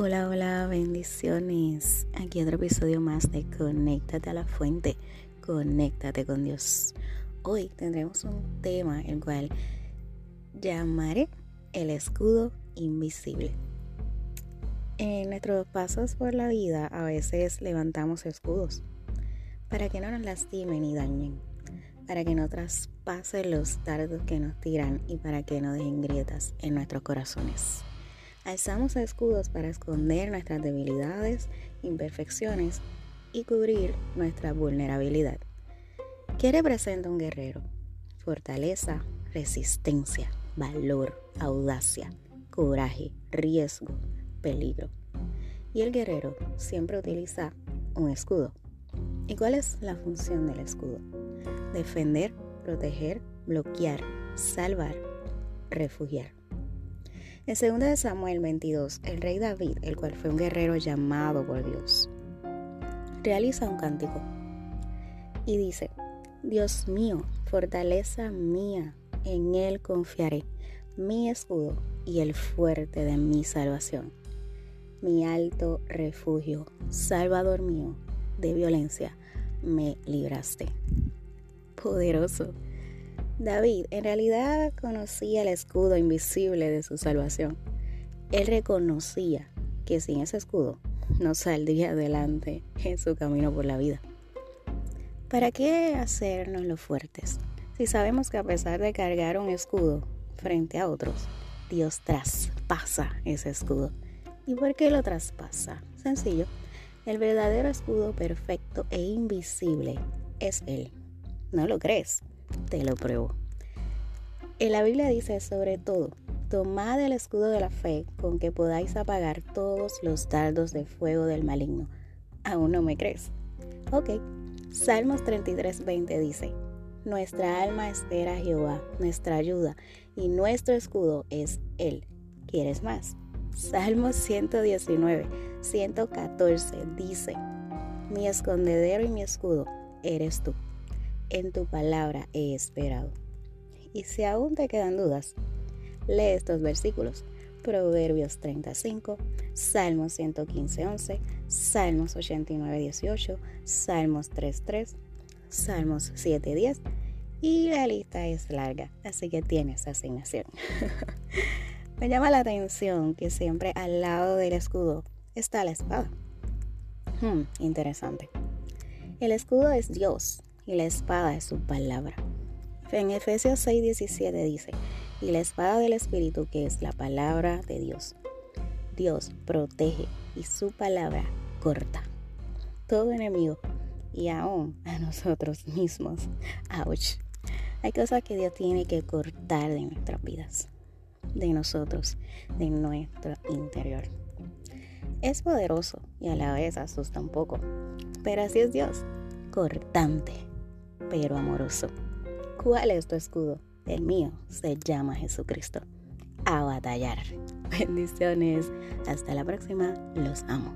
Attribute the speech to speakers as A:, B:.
A: Hola, hola, bendiciones. Aquí otro episodio más de Conéctate a la fuente, conéctate con Dios. Hoy tendremos un tema el cual llamaré el escudo invisible. En nuestros pasos por la vida a veces levantamos escudos para que no nos lastimen y dañen, para que no traspasen los dardos que nos tiran y para que no dejen grietas en nuestros corazones. Alzamos escudos para esconder nuestras debilidades, imperfecciones y cubrir nuestra vulnerabilidad. ¿Qué representa un guerrero? Fortaleza, resistencia, valor, audacia, coraje, riesgo, peligro. Y el guerrero siempre utiliza un escudo. ¿Y cuál es la función del escudo? Defender, proteger, bloquear, salvar, refugiar. En 2 Samuel 22, el rey David, el cual fue un guerrero llamado por Dios, realiza un cántico y dice, Dios mío, fortaleza mía, en Él confiaré, mi escudo y el fuerte de mi salvación, mi alto refugio, Salvador mío, de violencia, me libraste. Poderoso David en realidad conocía el escudo invisible de su salvación. Él reconocía que sin ese escudo no saldría adelante en su camino por la vida. ¿Para qué hacernos los fuertes? Si sabemos que a pesar de cargar un escudo frente a otros, Dios traspasa ese escudo. ¿Y por qué lo traspasa? Sencillo, el verdadero escudo perfecto e invisible es Él. ¿No lo crees? Te lo pruebo. En la Biblia dice sobre todo, tomad el escudo de la fe con que podáis apagar todos los dardos de fuego del maligno. ¿Aún no me crees? Ok. Salmos 33, 20 dice, Nuestra alma espera a Jehová, nuestra ayuda, y nuestro escudo es Él. ¿Quieres más? Salmos 119, 114 dice, Mi escondedero y mi escudo eres tú en tu palabra he esperado. Y si aún te quedan dudas, lee estos versículos. Proverbios 35, Salmos 115, 11, Salmos 89, 18, Salmos 3, 3, Salmos 7, 10 y la lista es larga, así que tienes asignación. Me llama la atención que siempre al lado del escudo está la espada. Hmm, interesante. El escudo es Dios, y la espada es su palabra. En Efesios 6:17 dice, y la espada del Espíritu que es la palabra de Dios. Dios protege y su palabra corta. Todo enemigo y aún a nosotros mismos. Ouch. Hay cosas que Dios tiene que cortar de nuestras vidas, de nosotros, de nuestro interior. Es poderoso y a la vez asusta un poco, pero así es Dios, cortante pero amoroso. ¿Cuál es tu escudo? El mío se llama Jesucristo. A batallar. Bendiciones. Hasta la próxima. Los amo.